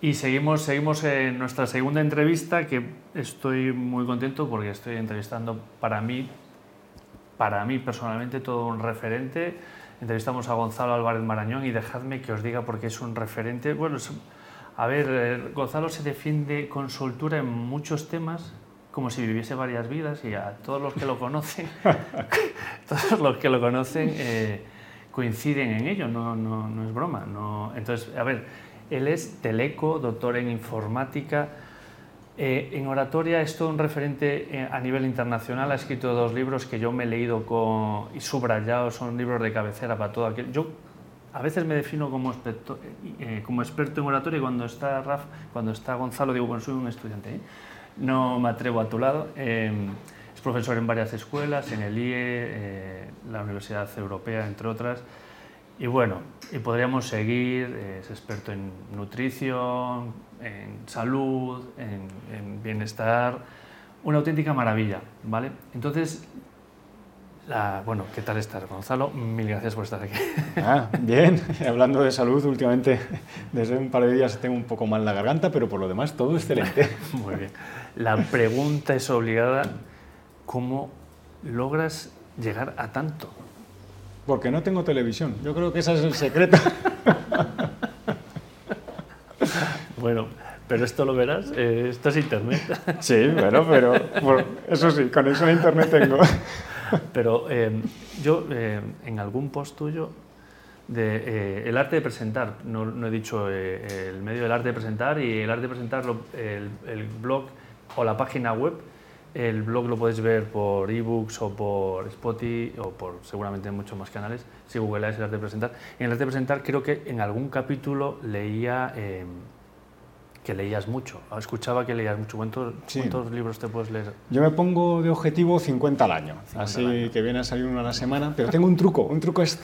Y seguimos, seguimos en nuestra segunda entrevista, que estoy muy contento porque estoy entrevistando para mí, para mí personalmente, todo un referente. Entrevistamos a Gonzalo Álvarez Marañón y dejadme que os diga porque es un referente. Bueno, a ver, eh, Gonzalo se defiende con soltura en muchos temas, como si viviese varias vidas y a todos los que lo conocen, todos los que lo conocen eh, coinciden en ello, no, no, no es broma. No. Entonces, a ver, él es teleco, doctor en informática. Eh, en oratoria es todo un referente eh, a nivel internacional. Ha escrito dos libros que yo me he leído con, y subrayado, son libros de cabecera para todo aquel. Yo a veces me defino como experto, eh, experto en oratoria y cuando está Raf, cuando está Gonzalo, digo, bueno, soy un estudiante. No me atrevo a tu lado. es profesor en varias escuelas, en el IE, la Universidad Europea, entre otras. Y bueno, y podríamos seguir, es experto en nutrición, en salud, en, bienestar, una auténtica maravilla, ¿vale? Entonces, bueno, ¿qué tal estás, Gonzalo? Mil gracias por estar aquí. Ah, bien, hablando de salud, últimamente desde un par de días tengo un poco mal la garganta, pero por lo demás todo excelente. Muy bien. La pregunta es obligada, ¿cómo logras llegar a tanto? Porque no tengo televisión. Yo creo que ese es el secreto. bueno, pero esto lo verás, eh, esto es internet. sí, bueno, pero eso sí, conexión a internet tengo. pero eh, yo eh, en algún post tuyo de el arte de presentar, no, he dicho el medio del arte de presentar y el arte de presentar, el blog o la página web, el blog lo podéis ver por ebooks o por Spotify o por seguramente muchos más canales, si Google es el arte de presentar. En el arte de presentar creo que en algún capítulo leía eh, que leías mucho, escuchaba que leías mucho. ¿Cuántos, libros te puedes leer? Yo me pongo de objetivo 50 al año, así que viene a salir uno a la semana, pero tengo un truco, un truco es,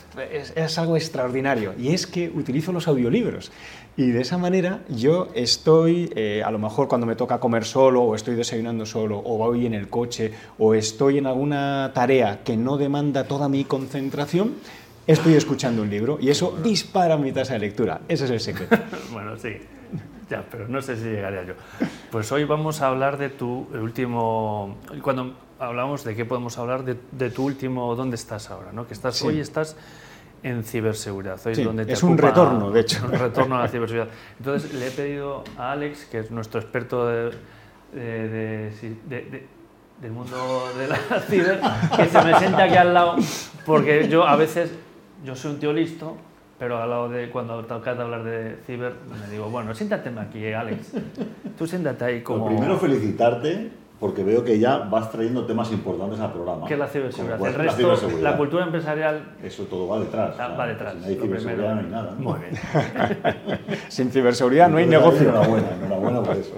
es, algo extraordinario y es que utilizo los audiolibros. Y de esa manera yo estoy, eh, a lo mejor cuando me toca comer solo, o estoy desayunando solo, o voy en el coche, o estoy en alguna tarea que no demanda toda mi concentración, estoy escuchando un libro y eso dispara mi tasa de lectura. Ese es el secreto. bueno, sí. Ya, pero no sé si llegaría yo. Pues hoy vamos a hablar de tu último. Cuando hablamos de qué podemos hablar, de, tu último. ¿Dónde estás ahora? ¿no? Que estás, Hoy estás en ciberseguridad. Hoy es donde te es un retorno, de hecho. Un retorno a la ciberseguridad. Entonces le he pedido a Alex, que es nuestro experto de, del mundo de la ciber, que se me siente aquí al lado, porque yo a veces, yo soy un tío listo, pero al lado de cuando toca hablar de ciber, me digo, bueno, siéntate aquí, Alex. Tú siéntate ahí como... primero felicitarte porque veo que ya vas trayendo temas importantes al programa. ¿Qué es la ciberseguridad? El resto, la, cultura empresarial... Eso todo va detrás. va detrás. Si no hay ciberseguridad no hay nada. Muy bien. Sin ciberseguridad no hay negocio. Enhorabuena, enhorabuena por eso.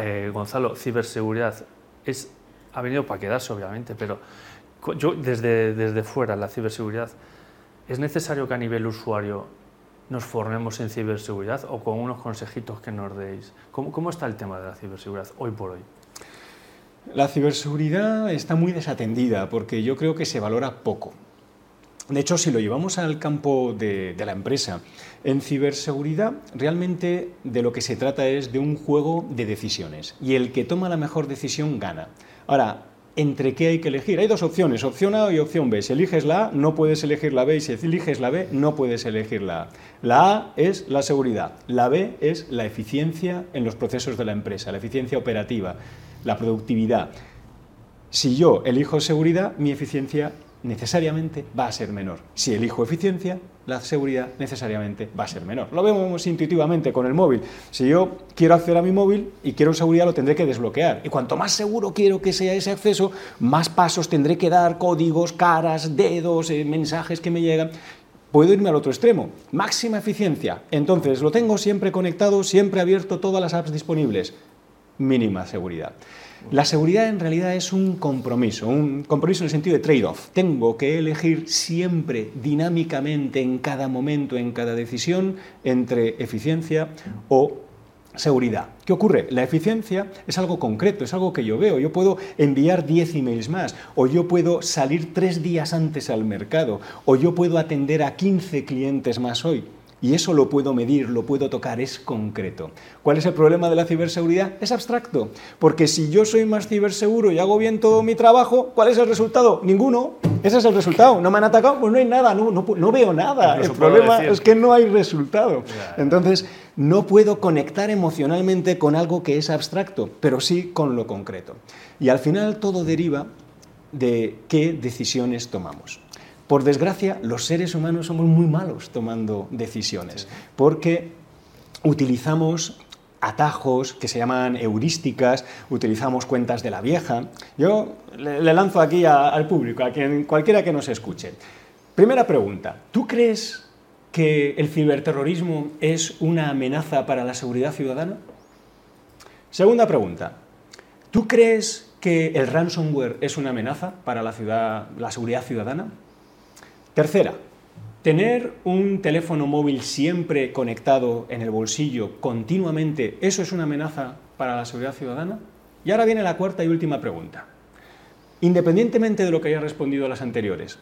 Eh, Gonzalo, ciberseguridad es, ha venido para quedarse, obviamente, pero yo desde, desde fuera, la ciberseguridad ¿Es necesario que a nivel usuario nos formemos en ciberseguridad o con unos consejitos que nos deis? ¿Cómo, está el tema de la ciberseguridad hoy por hoy? La ciberseguridad está muy desatendida porque yo creo que se valora poco. De hecho, si lo llevamos al campo de, de, la empresa, en ciberseguridad realmente de lo que se trata es de un juego de decisiones y el que toma la mejor decisión gana. Ahora, entre qué hay que elegir. Hay dos opciones, opción A y opción B. Si eliges la A, no puedes elegir la B y si eliges la B, no puedes elegir la A. La A es la seguridad, la B es la eficiencia en los procesos de la empresa, la eficiencia operativa, la productividad. Si yo elijo seguridad, mi eficiencia necesariamente va a ser menor. Si elijo eficiencia, la seguridad necesariamente va a ser menor. Lo vemos intuitivamente con el móvil. Si yo quiero acceder a mi móvil y quiero seguridad, lo tendré que desbloquear. Y cuanto más seguro quiero que sea ese acceso, más pasos tendré que dar, códigos, caras, dedos, eh, mensajes que me llegan. Puedo irme al otro extremo. Máxima eficiencia. Entonces, lo tengo siempre conectado, siempre abierto, todas las apps disponibles. Mínima seguridad. La seguridad en realidad es un compromiso, un compromiso en el sentido de trade-off. Tengo que elegir siempre dinámicamente en cada momento, en cada decisión, entre eficiencia o seguridad. ¿Qué ocurre? La eficiencia es algo concreto, es algo que yo veo. Yo puedo enviar 10 emails más, o yo puedo salir tres días antes al mercado, o yo puedo atender a 15 clientes más hoy. Y eso lo puedo medir, lo puedo tocar, es concreto. ¿Cuál es el problema de la ciberseguridad? Es abstracto. Porque si yo soy más ciberseguro y hago bien todo mi trabajo, ¿cuál es el resultado? Ninguno. Ese es el resultado. ¿No me han atacado? Pues no hay nada, no, no, veo nada. el problema es que no hay resultado. Entonces, no puedo conectar emocionalmente con algo que es abstracto, pero sí con lo concreto. Y al final todo deriva de qué decisiones tomamos. Por desgracia, los seres humanos somos muy malos tomando decisiones, porque utilizamos atajos que se llaman heurísticas, utilizamos cuentas de la vieja. Yo le, lanzo aquí al público, a quien, cualquiera que nos escuche. Primera pregunta, ¿tú crees que el ciberterrorismo es una amenaza para la seguridad ciudadana? Segunda pregunta, ¿tú crees que el ransomware es una amenaza para la, ciudad, la seguridad ciudadana? Tercera, tener un teléfono móvil siempre conectado en el bolsillo continuamente, ¿eso es una amenaza para la seguridad ciudadana? Y ahora viene la cuarta y última pregunta. Independientemente de lo que haya respondido a las anteriores,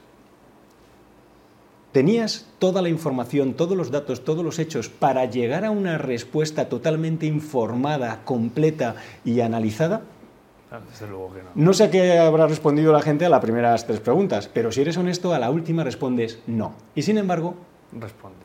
¿tenías toda la información, todos los datos, todos los hechos para llegar a una respuesta totalmente informada, completa y analizada? No. sé qué habrá respondido la gente a las primeras tres preguntas, pero si eres honesto, a la última respondes no. Y sin embargo,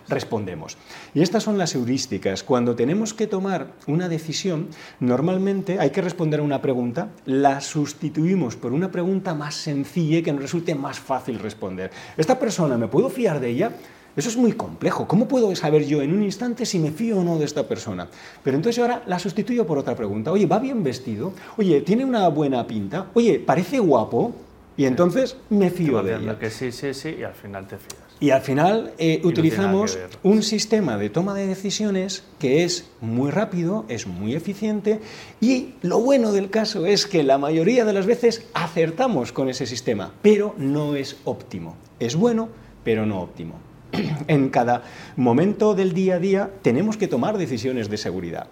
respondemos. Y estas son las heurísticas. Cuando tenemos que tomar una decisión, normalmente hay que responder a una pregunta, la sustituimos por una pregunta más sencilla y que nos resulte más fácil responder. ¿Esta persona me puedo fiar de ella? Eso es muy complejo. ¿Cómo puedo saber yo en un instante si me fío o no de esta persona? Pero entonces ahora la sustituyo por otra pregunta. Oye, ¿va bien vestido? Oye, ¿tiene una buena pinta? Oye, ¿parece guapo? Y entonces me fío de ella. que sí, sí, sí, y al final te fías. Y al final eh, utilizamos un sistema de toma de decisiones que es muy rápido, es muy eficiente y lo bueno del caso es que la mayoría de las veces acertamos con ese sistema, pero no es óptimo. Es bueno, pero no óptimo. en cada momento del día a día tenemos que tomar decisiones de seguridad.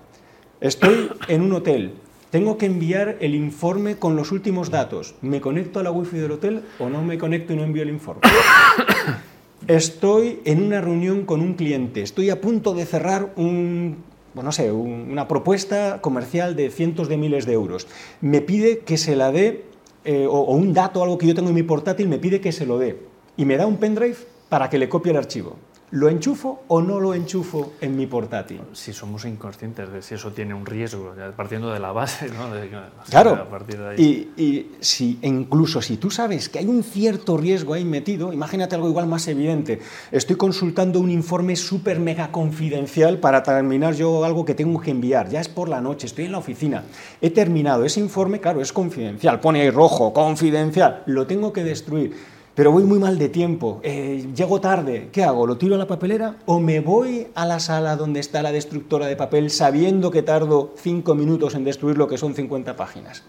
Estoy en un hotel, tengo que enviar el informe con los últimos datos. ¿Me conecto a la wifi del hotel o no me conecto y no envío el informe? Estoy en una reunión con un cliente, estoy a punto de cerrar un, no sé, una propuesta comercial de cientos de miles de euros. Me pide que se la dé, eh, o, o un dato, algo que yo tengo en mi portátil, me pide que se lo dé. Y me da un pendrive para que le copie el archivo. ¿Lo enchufo o no lo enchufo en mi portátil? Si somos inconscientes de si eso tiene un riesgo, partiendo de la base, ¿no? claro. y, si, incluso si tú sabes que hay un cierto riesgo ahí metido, imagínate algo igual más evidente. Estoy consultando un informe súper mega confidencial para terminar yo algo que tengo que enviar. Ya es por la noche, estoy en la oficina. He terminado ese informe, claro, es confidencial. Pone ahí rojo, confidencial. Lo tengo que destruir pero voy muy mal de tiempo, eh, llego tarde, ¿qué hago? ¿Lo tiro a la papelera o me voy a la sala donde está la destructora de papel sabiendo que tardo cinco minutos en destruir lo que son 50 páginas?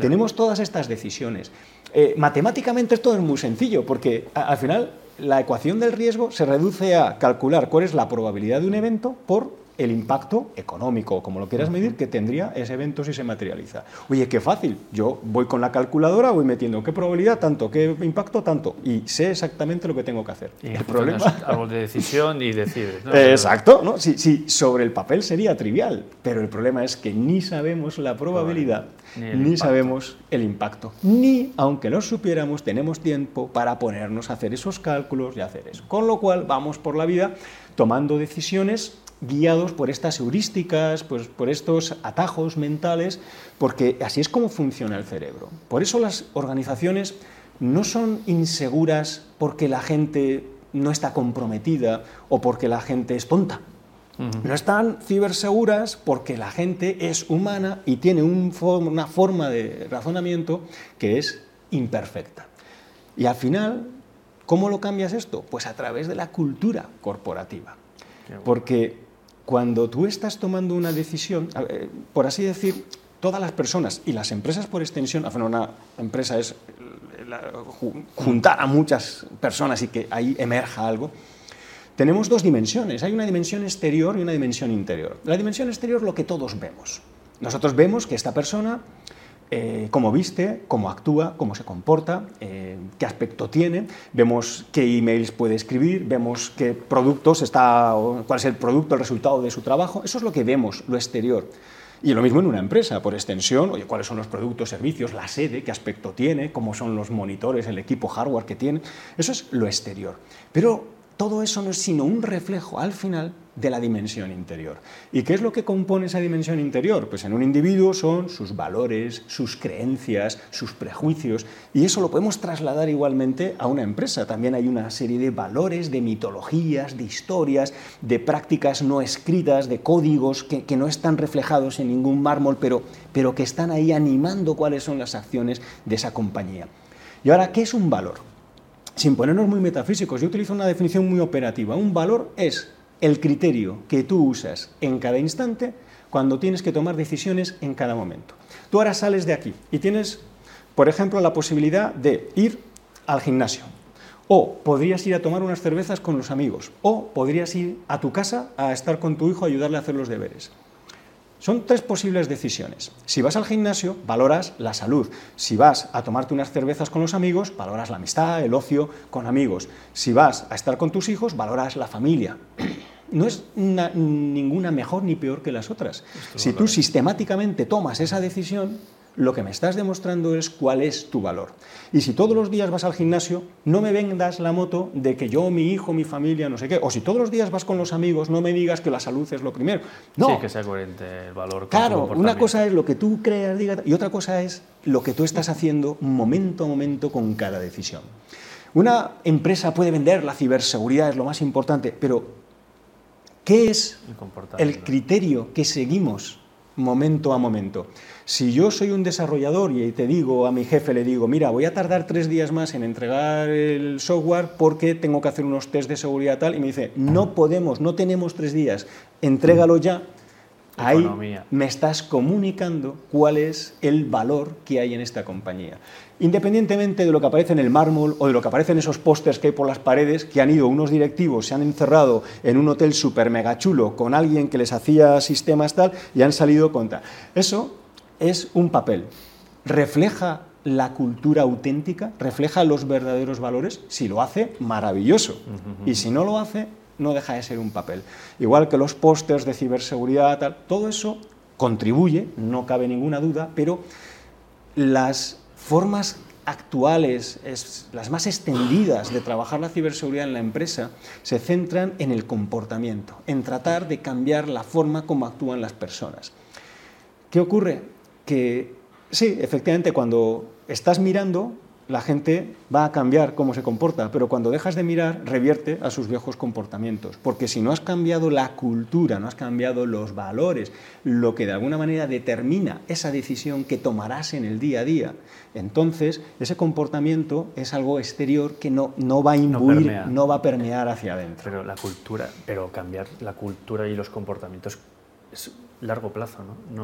Tenemos todas estas decisiones. Eh, matemáticamente esto es muy sencillo porque al final la ecuación del riesgo se reduce a calcular cuál es la probabilidad de un evento por el impacto económico, como lo quieras medir, que tendría ese evento si se materializa. Oye, qué fácil. Yo voy con la calculadora, voy metiendo qué probabilidad tanto, qué impacto tanto, y sé exactamente lo que tengo que hacer. Y el problema es algo de decisión y decides. Exacto, ¿no? Sí, sí, sobre el papel sería trivial, pero el problema es que ni sabemos la probabilidad, ni, sabemos el impacto, ni, aunque lo supiéramos, tenemos tiempo para ponernos a hacer esos cálculos y hacer eso. Con lo cual, vamos por la vida tomando decisiones guiados por estas heurísticas, pues, por estos atajos mentales, porque así es como funciona el cerebro. Por eso las organizaciones no son inseguras porque la gente no está comprometida o porque la gente es tonta. No están ciberseguras porque la gente es humana y tiene una forma de razonamiento que es imperfecta. Y al final, ¿cómo lo cambias esto? Pues a través de la cultura corporativa. Porque cuando tú estás tomando una decisión, por así decir, todas las personas y las empresas por extensión, una empresa es juntar a muchas personas y que ahí emerja algo, tenemos dos dimensiones. Hay una dimensión exterior y una dimensión interior. La dimensión exterior lo que todos vemos. Nosotros vemos que esta persona eh, cómo viste, cómo actúa, cómo se comporta, eh, qué aspecto tiene, vemos qué emails puede escribir, vemos qué productos está, cuál es el producto, el resultado de su trabajo. Eso es lo que vemos, lo exterior. Y lo mismo en una empresa, por extensión, oye, cuáles son los productos, servicios, la sede, qué aspecto tiene, cómo son los monitores, el equipo hardware que tiene. Eso es lo exterior. Pero todo eso no es sino un reflejo al final de la dimensión interior. ¿Y qué es lo que compone esa dimensión interior? Pues en un individuo son sus valores, sus creencias, sus prejuicios, y eso lo podemos trasladar igualmente a una empresa. También hay una serie de valores, de mitologías, de historias, de prácticas no escritas, de códigos que, no están reflejados en ningún mármol, pero, pero que están ahí animando cuáles son las acciones de esa compañía. Y ahora, ¿qué es un valor? Sin ponernos muy metafísicos, yo utilizo una definición muy operativa. Un valor es el criterio que tú usas en cada instante cuando tienes que tomar decisiones en cada momento. Tú ahora sales de aquí y tienes, por ejemplo, la posibilidad de ir al gimnasio. O podrías ir a tomar unas cervezas con los amigos. O podrías ir a tu casa a estar con tu hijo a ayudarle a hacer los deberes. Son tres posibles decisiones. Si vas al gimnasio, valoras la salud. Si vas a tomarte unas cervezas con los amigos, valoras la amistad, el ocio con amigos. Si vas a estar con tus hijos, valoras la familia. No es ninguna mejor ni peor que las otras. si tú sistemáticamente tomas esa decisión, lo que me estás demostrando es cuál es tu valor. Y si todos los días vas al gimnasio, no me vendas la moto de que yo, mi hijo, mi familia, no sé qué. O si todos los días vas con los amigos, no me digas que la salud es lo primero. No. Sí, que sea coherente el valor. claro, una cosa es lo que tú creas, digas, y otra cosa es lo que tú estás haciendo momento a momento con cada decisión. Una empresa puede vender la ciberseguridad, es lo más importante, pero ¿qué es el criterio que seguimos momento a momento? Si yo soy un desarrollador y te digo a mi jefe, le digo, mira, voy a tardar tres días más en entregar el software porque tengo que hacer unos test de seguridad tal, y me dice, no podemos, no tenemos tres días, entrégalo ya, ahí me estás comunicando cuál es el valor que hay en esta compañía. Independientemente de lo que aparece en el mármol o de lo que aparece en esos pósters que hay por las paredes, que han ido unos directivos, se han encerrado en un hotel súper mega chulo con alguien que les hacía sistemas tal y han salido con tal. Eso es un papel. ¿Refleja la cultura auténtica? ¿Refleja los verdaderos valores? Si lo hace, maravilloso. Y si no lo hace, no deja de ser un papel. Igual que los pósters de ciberseguridad, tal, todo eso contribuye, no cabe ninguna duda, pero las formas actuales, las más extendidas de trabajar la ciberseguridad en la empresa, se centran en el comportamiento, en tratar de cambiar la forma como actúan las personas. ¿Qué ocurre? que sí, efectivamente, cuando estás mirando, la gente va a cambiar cómo se comporta, pero cuando dejas de mirar, revierte a sus viejos comportamientos. Porque si no has cambiado la cultura, no has cambiado los valores, lo que de alguna manera determina esa decisión que tomarás en el día a día, entonces ese comportamiento es algo exterior que no, no va a imbuir, no, va a permear hacia adentro. Pero la cultura, pero cambiar la cultura y los comportamientos largo plazo, ¿no?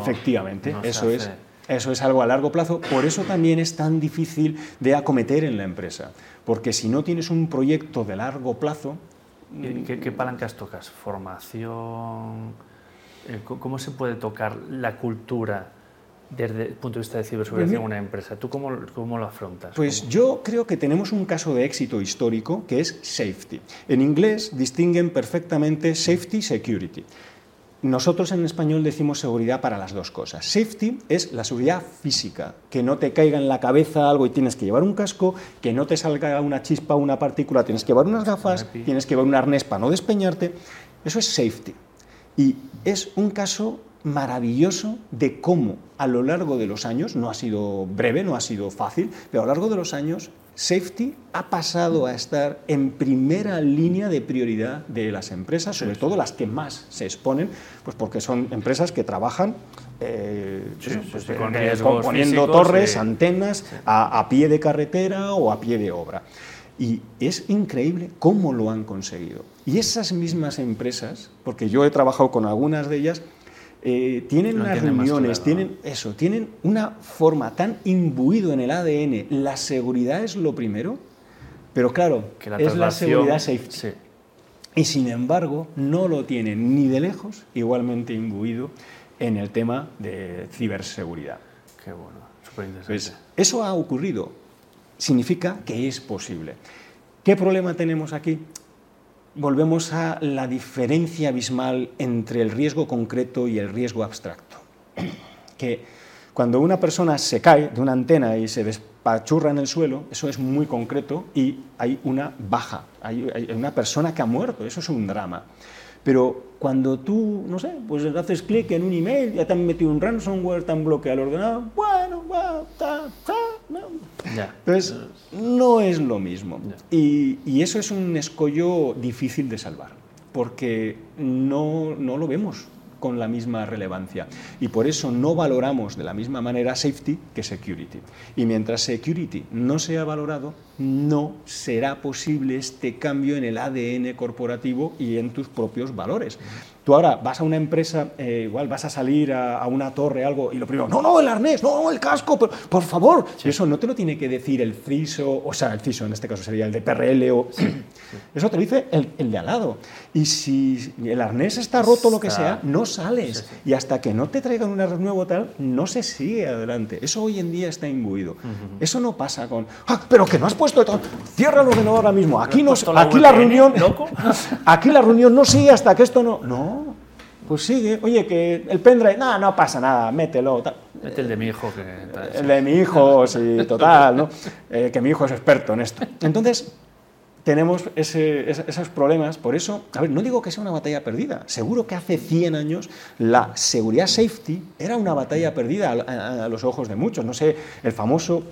Efectivamente, eso es. Eso es algo a largo plazo, por eso también es tan difícil de acometer en la empresa, porque si no tienes un proyecto de largo plazo... ¿Qué, qué palancas tocas? ¿Formación? Eh, ¿Cómo se puede tocar la cultura desde el punto de vista de ciberseguridad en una empresa? ¿Tú cómo, cómo lo afrontas? Pues yo creo que tenemos un caso de éxito histórico que es safety. En inglés distinguen perfectamente safety security. Nosotros en español decimos seguridad para las dos cosas. Safety es la seguridad física, que no te caiga en la cabeza algo y tienes que llevar un casco, que no te salga una chispa o una partícula, tienes que llevar unas gafas, tienes que llevar un arnés para no despeñarte. Eso es safety. Y es un caso maravilloso de cómo a lo largo de los años, no ha sido breve, no ha sido fácil, pero a lo largo de los años safety ha pasado a estar en primera línea de prioridad de las empresas, sobre todo las que más se exponen, pues porque son empresas que trabajan eh, pues, eh, poniendo torres, antenas a, pie de carretera o a pie de obra. Y es increíble cómo lo han conseguido. Y esas mismas empresas, porque yo he trabajado con algunas de ellas, eh, tienen unas reuniones, tienen eso, tienen una forma tan imbuido en el ADN. La seguridad es lo primero, pero claro, es la seguridad safety. Y sin embargo, no lo tienen ni de lejos igualmente imbuido en el tema de ciberseguridad. Qué bueno, súper interesante. Pues eso ha ocurrido. Significa que es posible. ¿Qué problema tenemos aquí? Volvemos a la diferencia abismal entre el riesgo concreto y el riesgo abstracto. Que cuando una persona se cae de una antena y se despachurra en el suelo, eso es muy concreto y hay una baja, hay, hay una persona que ha muerto, eso es un drama. Pero cuando tú, no sé, pues haces clic en un email, ya te han metido un ransomware, te han bloqueado el ordenador, bueno, bueno, ta, ta, no. Entonces, no es lo mismo. Y, y eso es un escollo difícil de salvar, porque no, no lo vemos con la misma relevancia. Y por eso no valoramos de la misma manera safety que security. Y mientras security no sea valorado, no será posible este cambio en el ADN corporativo y en tus propios valores. Tú ahora vas a una empresa, eh, igual vas a salir a, a, una torre, algo, y lo primero, no, no, el arnés, no, el casco, por, por favor. Sí. Eso no te lo tiene que decir el CISO, o sea, el CISO en este caso sería el de PRL, o, sí. eso te lo dice el, el, de al lado. Y si el arnés está roto, lo que sea, no sales. Y hasta que no te traigan un arnés nuevo tal, no se sigue adelante. Eso hoy en día está imbuido. Uh -huh. Eso no pasa con, ah, pero que no has puesto, todo. cierra el ordenador ahora mismo. Aquí, no, aquí la reunión, aquí la reunión no sigue hasta que esto no, no. Pues sigue, oye, que el pendrive, no, no pasa nada, mételo. Tal. Mete el de mi hijo. Que, el de mi hijo, sí, total, ¿no? Eh, que mi hijo es experto en esto. Entonces, tenemos ese, esos problemas, por eso, a ver, no digo que sea una batalla perdida, seguro que hace 100 años la seguridad safety era una batalla perdida a, a, a los ojos de muchos, no sé, el famoso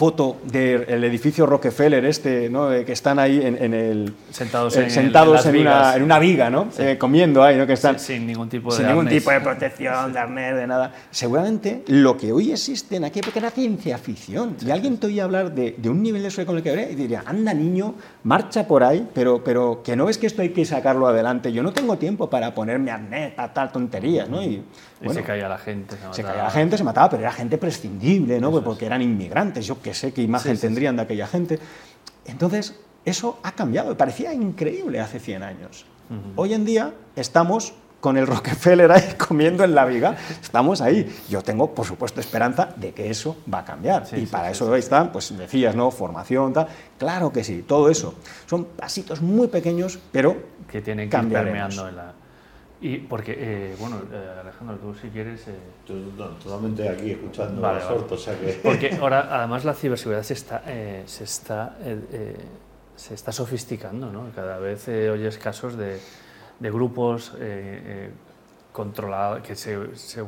foto del edificio Rockefeller este, ¿no? que están ahí en, en el sentados, eh, en, sentados en, en, una, una, viga, ¿no? Sí. Eh, comiendo ahí, ¿no? que están sin, sin ningún tipo de sin ningún arnés. tipo de protección, de arnés, de nada. Seguramente lo que hoy existe en aquella época era ciencia ficción. Y alguien te oía hablar de, de, un nivel de eso con el que habré y diría, anda niño, marcha por ahí, pero, pero que no ves que esto hay que sacarlo adelante. Yo no tengo tiempo para ponerme arnés, tal, tal tonterías, ¿no? Y, bueno, se caía la gente. Se, se, caía la gente, se mataba, pero era gente prescindible, ¿no? Pues porque eran inmigrantes, yo qué sé qué imagen sí, tendrían sí. de aquella gente. Entonces, eso ha cambiado, parecía increíble hace 100 años. Uh -huh. Hoy en día estamos con el Rockefeller ahí comiendo en la viga, estamos ahí. Yo tengo, por supuesto, esperanza de que eso va a cambiar. Sí, y para sí, eso sí. están, pues decías, ¿no? Formación, tal. Claro que sí, todo eso. Son pasitos muy pequeños, pero que tienen que ir permeando en la y porque, eh, bueno, eh, Alejandro, tú si quieres... Eh... Yo totalmente aquí escuchando vale, vale. Sorto, o sea que... Porque ahora, además, la ciberseguridad se está, eh, se está, eh, se está sofisticando, ¿no? Cada vez oyes casos de, de grupos controlados que se, se,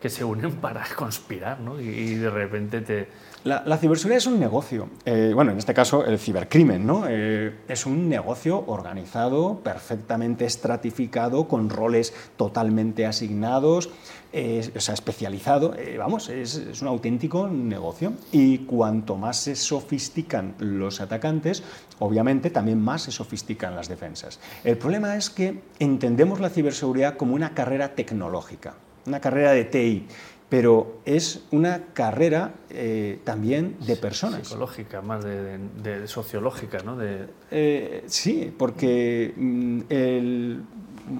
que se unen para conspirar, ¿no? Y, y de repente te la, ciberseguridad es un negocio. Eh, bueno, en este caso el cibercrimen, ¿no? Eh, es un negocio organizado, perfectamente estratificado, con roles totalmente asignados, eh, o sea, especializado. vamos, es, es, un auténtico negocio. Y cuanto más se sofistican los atacantes, obviamente también más se sofistican las defensas. El problema es que entendemos la ciberseguridad como una carrera tecnológica, una carrera de TI pero es una carrera eh, también de personas. Psicológica, más de, de, de sociológica, ¿no? De... Eh, sí, porque mm, el,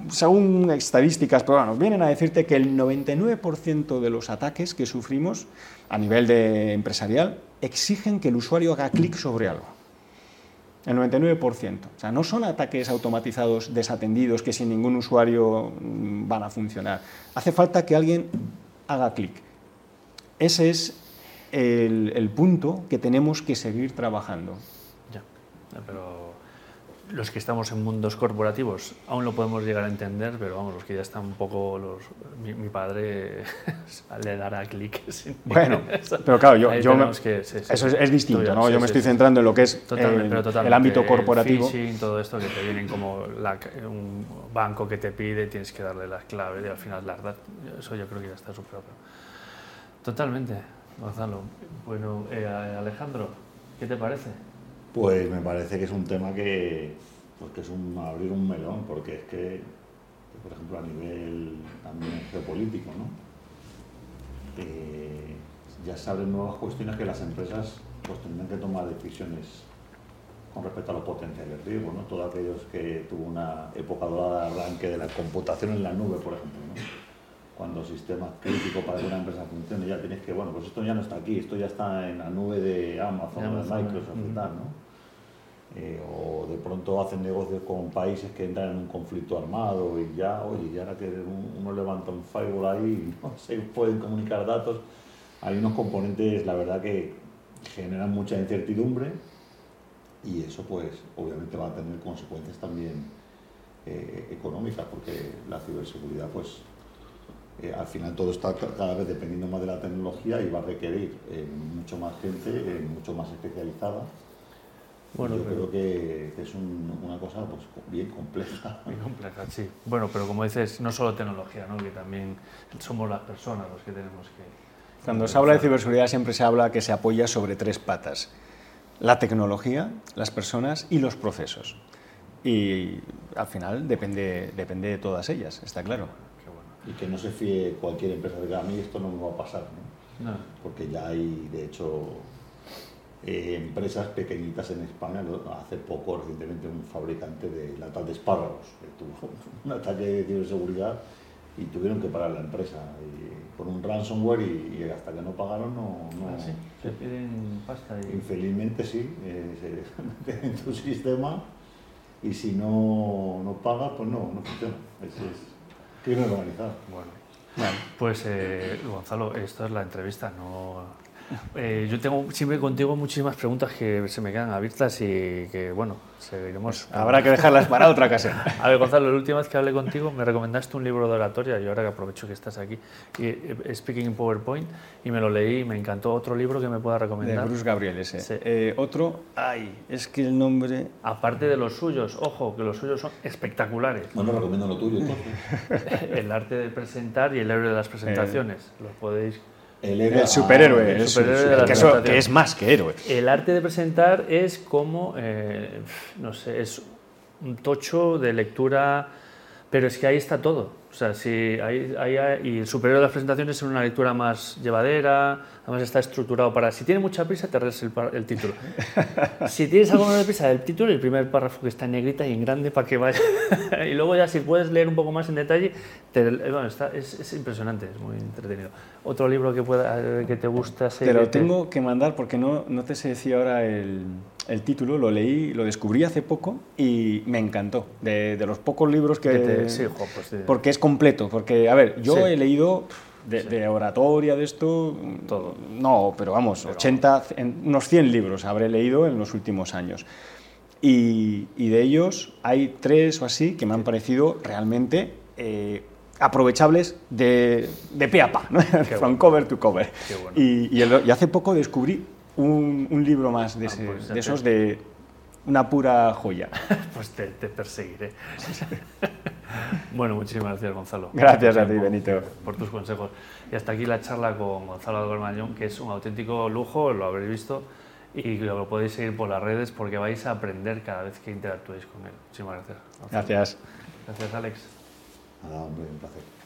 según estadísticas, pero bueno, vienen a decirte que el 99% de los ataques que sufrimos a nivel de empresarial exigen que el usuario haga clic sobre algo. El 99%. O sea, no son ataques automatizados desatendidos que sin ningún usuario mm, van a funcionar. Hace falta que alguien haga clic. Ese es el, punto que tenemos que seguir trabajando. Ya, pero los que estamos en mundos corporativos aún lo podemos llegar a entender, pero vamos, los que ya están un poco, los, mi, mi padre le dará clic. Bueno, pero claro, yo, yo me, que, sí, sí, eso es, es distinto, ya, ¿no? yo me estoy centrando en lo que es totalmente, el, ámbito corporativo. Phishing, todo esto que te vienen como la, un banco que te pide, tienes que darle las claves y al final las das. Eso yo creo que ya está superado. Totalmente, Gonzalo. Bueno, eh, Alejandro, ¿qué te parece? Pues me parece que es un tema que, pues que es un, abrir un melón, porque es que, por ejemplo, a nivel también geopolítico, ¿no? Eh, ya se abren nuevas cuestiones que las empresas pues tendrán que tomar decisiones con respecto a los potenciales riesgos, ¿no? Todos aquellos que tuvo una época dorada de arranque de la computación en la nube, por ejemplo. Cuando el sistema crítico para que una empresa funcione, ya tienes que, bueno, pues esto ya no está aquí, esto ya está en la nube de Amazon, o de Microsoft y tal, ¿no? Eh, o de pronto hacen negocios con países que entran en un conflicto armado y ya, oye, ya ahora que uno levanta un firewall ahí y no se pueden comunicar datos, hay unos componentes, la verdad, que generan mucha incertidumbre y eso pues obviamente va a tener consecuencias también eh, económicas porque la ciberseguridad pues eh, al final todo está cada vez dependiendo más de la tecnología y va a requerir mucho más gente, mucho más especializada bueno, yo creo que, es una cosa pues, bien compleja. Bien compleja, sí. Bueno, pero como dices, no solo tecnología, ¿no? que también somos las personas los que tenemos que... Cuando se habla de ciberseguridad siempre se habla que se apoya sobre tres patas. La tecnología, las personas y los procesos. Y al final depende, depende de todas ellas, está claro. Y que no se fíe cualquier empresa de que a mí esto no me va a pasar, ¿no? no. Porque ya hay, de hecho, eh, empresas pequeñitas en España. Hace poco, recientemente, un fabricante de latas de espárragos tuvo un ataque de ciberseguridad y tuvieron que parar la empresa por un ransomware y, hasta que no pagaron no... no ah, ¿Se piden pasta? Y... Infelizmente sí, eh, se meten en tu sistema y si no, no pagas, pues no, no funciona. Es, es crimen organizado. Bueno, pues eh, Gonzalo, esto es la entrevista, no eh, yo tengo siempre contigo muchísimas preguntas que se me quedan abiertas y que, bueno, seguiremos. Habrá que dejarlas para otra ocasión. A ver, Gonzalo, la última vez que hablé contigo me recomendaste un libro de oratoria y ahora que aprovecho que estás aquí, y, eh, Speaking in PowerPoint, y me lo leí y me encantó. ¿Otro libro que me pueda recomendar? De Bruce Gabriel, ese. Eh, otro, ay, es que el nombre. Aparte de los suyos, ojo, que los suyos son espectaculares. No, no recomiendo lo tuyo, el arte de presentar y el héroe de las presentaciones. Los podéis el, superhéroe, que, es más que héroe. El arte de presentar es como, eh, no sé, es un tocho de lectura, pero es que ahí está todo. O sea, si hay, y el superior de las presentaciones es una lectura más llevadera, además está estructurado para... Si tienes mucha prisa, te lees el, título. si tienes algo de prisa, el título y el primer párrafo que está en negrita y en grande para que vaya... y luego ya si puedes leer un poco más en detalle, bueno, está, es, impresionante, es muy entretenido. Otro libro que, pueda, que te gusta... Te lo tengo que mandar porque no, no te sé decir ahora el el título, lo leí, lo descubrí hace poco y me encantó. De, los pocos libros que... sí, pues Porque es completo. Porque, a ver, yo he leído de, oratoria, de esto... Todo. No, pero vamos, 80, unos 100 libros habré leído en los últimos años. Y, de ellos hay tres o así que me han parecido realmente... Eh, aprovechables de, de pe a pa, from cover to cover. y, y hace poco descubrí un, libro más de, ah, pues esos de una pura joya. pues te, perseguiré. bueno, muchísimas gracias, Gonzalo. Gracias a ti, Benito. Por tus consejos. Y hasta aquí la charla con Gonzalo Gormañón, que es un auténtico lujo, lo habréis visto, y lo podéis seguir por las redes porque vais a aprender cada vez que interactuéis con él. Muchísimas gracias. Gracias. Gracias, Alex. Nada, hombre, un placer.